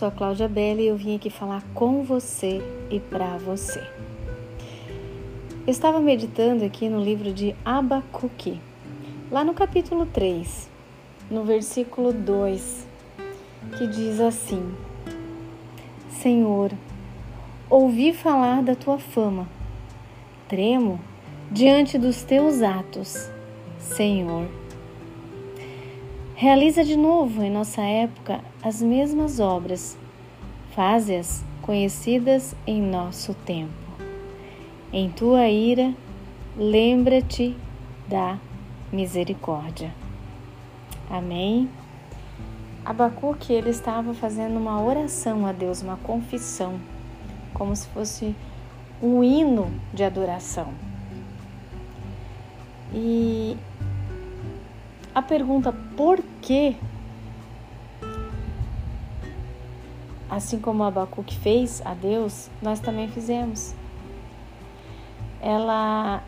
sou a Cláudia Belli e eu vim aqui falar com você e para você. Eu estava meditando aqui no livro de Abacuque, lá no capítulo 3, no versículo 2, que diz assim: Senhor, ouvi falar da tua fama, tremo diante dos teus atos, Senhor. Realiza de novo em nossa época as mesmas obras, faze-as conhecidas em nosso tempo. Em tua ira, lembra-te da misericórdia. Amém. Abacuque ele estava fazendo uma oração a Deus, uma confissão, como se fosse um hino de adoração. E a pergunta por quê, assim como Abacuque fez a Deus, nós também fizemos. Ela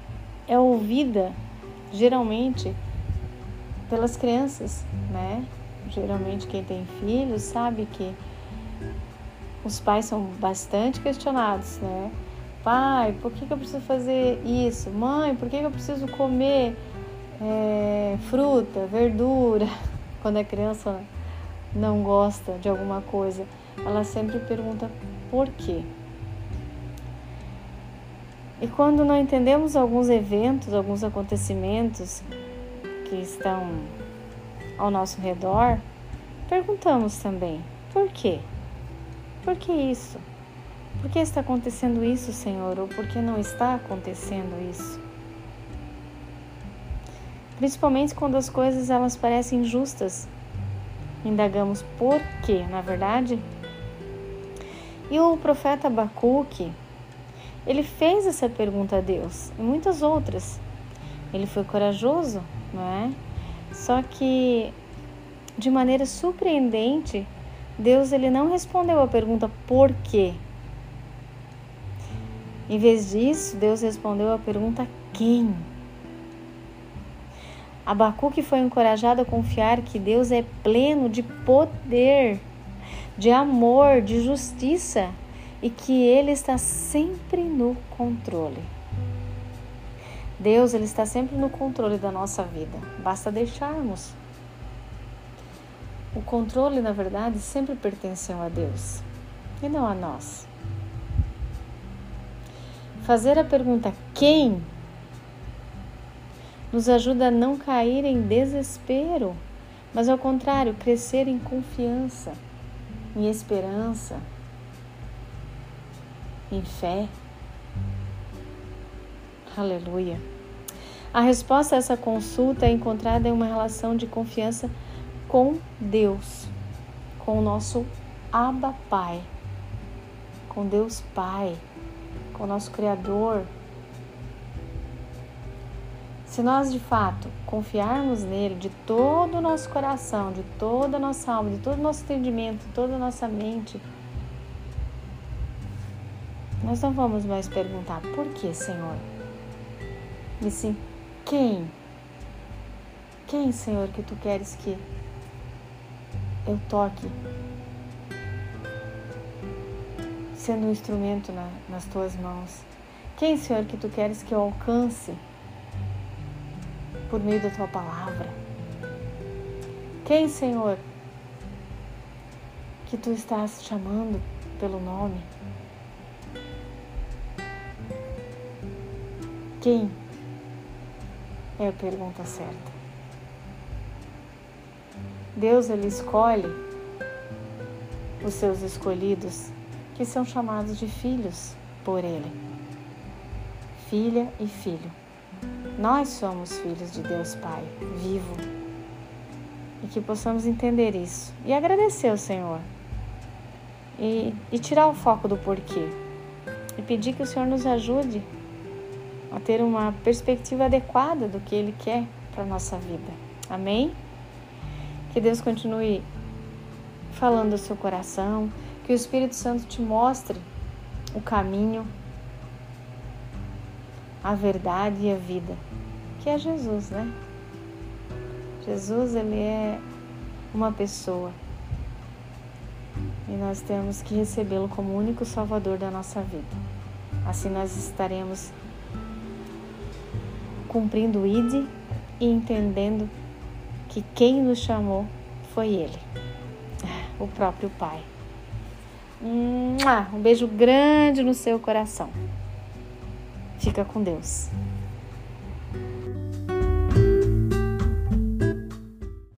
é ouvida geralmente pelas crianças, né? Geralmente quem tem filhos sabe que os pais são bastante questionados, né? Pai, por que, que eu preciso fazer isso? Mãe, por que, que eu preciso comer é, fruta, verdura. Quando a criança não gosta de alguma coisa, ela sempre pergunta por quê. E quando não entendemos alguns eventos, alguns acontecimentos que estão ao nosso redor, perguntamos também: por quê? Por que isso? Por que está acontecendo isso, Senhor? Ou por que não está acontecendo isso? Principalmente quando as coisas elas parecem injustas. Indagamos por quê, na é verdade? E o profeta Abacuque, ele fez essa pergunta a Deus e muitas outras. Ele foi corajoso, não é? Só que de maneira surpreendente, Deus ele não respondeu a pergunta por quê. Em vez disso, Deus respondeu a pergunta quem. Abacuque foi encorajado a confiar que Deus é pleno de poder, de amor, de justiça e que Ele está sempre no controle. Deus ele está sempre no controle da nossa vida, basta deixarmos. O controle, na verdade, sempre pertenceu a Deus e não a nós. Fazer a pergunta quem nos ajuda a não cair em desespero, mas ao contrário, crescer em confiança, em esperança, em fé. Aleluia. A resposta a essa consulta é encontrada em uma relação de confiança com Deus, com o nosso Abba Pai, com Deus Pai, com o nosso Criador, se nós de fato confiarmos nele de todo o nosso coração, de toda a nossa alma, de todo o nosso entendimento, toda a nossa mente, nós não vamos mais perguntar por que, Senhor? E sim, quem? Quem, Senhor, que tu queres que eu toque? Sendo um instrumento na, nas tuas mãos. Quem, Senhor, que tu queres que eu alcance? Por meio da tua palavra. Quem, Senhor, que tu estás chamando pelo nome? Quem? É a pergunta certa. Deus ele escolhe os seus escolhidos, que são chamados de filhos por ele. Filha e filho. Nós somos filhos de Deus Pai, vivo. E que possamos entender isso e agradecer ao Senhor. E, e tirar o foco do porquê. E pedir que o Senhor nos ajude a ter uma perspectiva adequada do que Ele quer para a nossa vida. Amém? Que Deus continue falando ao seu coração, que o Espírito Santo te mostre o caminho a verdade e a vida, que é Jesus, né? Jesus, ele é uma pessoa. e nós temos que recebê-lo como único Salvador da nossa vida. Assim nós estaremos cumprindo o ID e entendendo que quem nos chamou foi Ele, o próprio Pai. Um beijo grande no seu coração. Fica com Deus.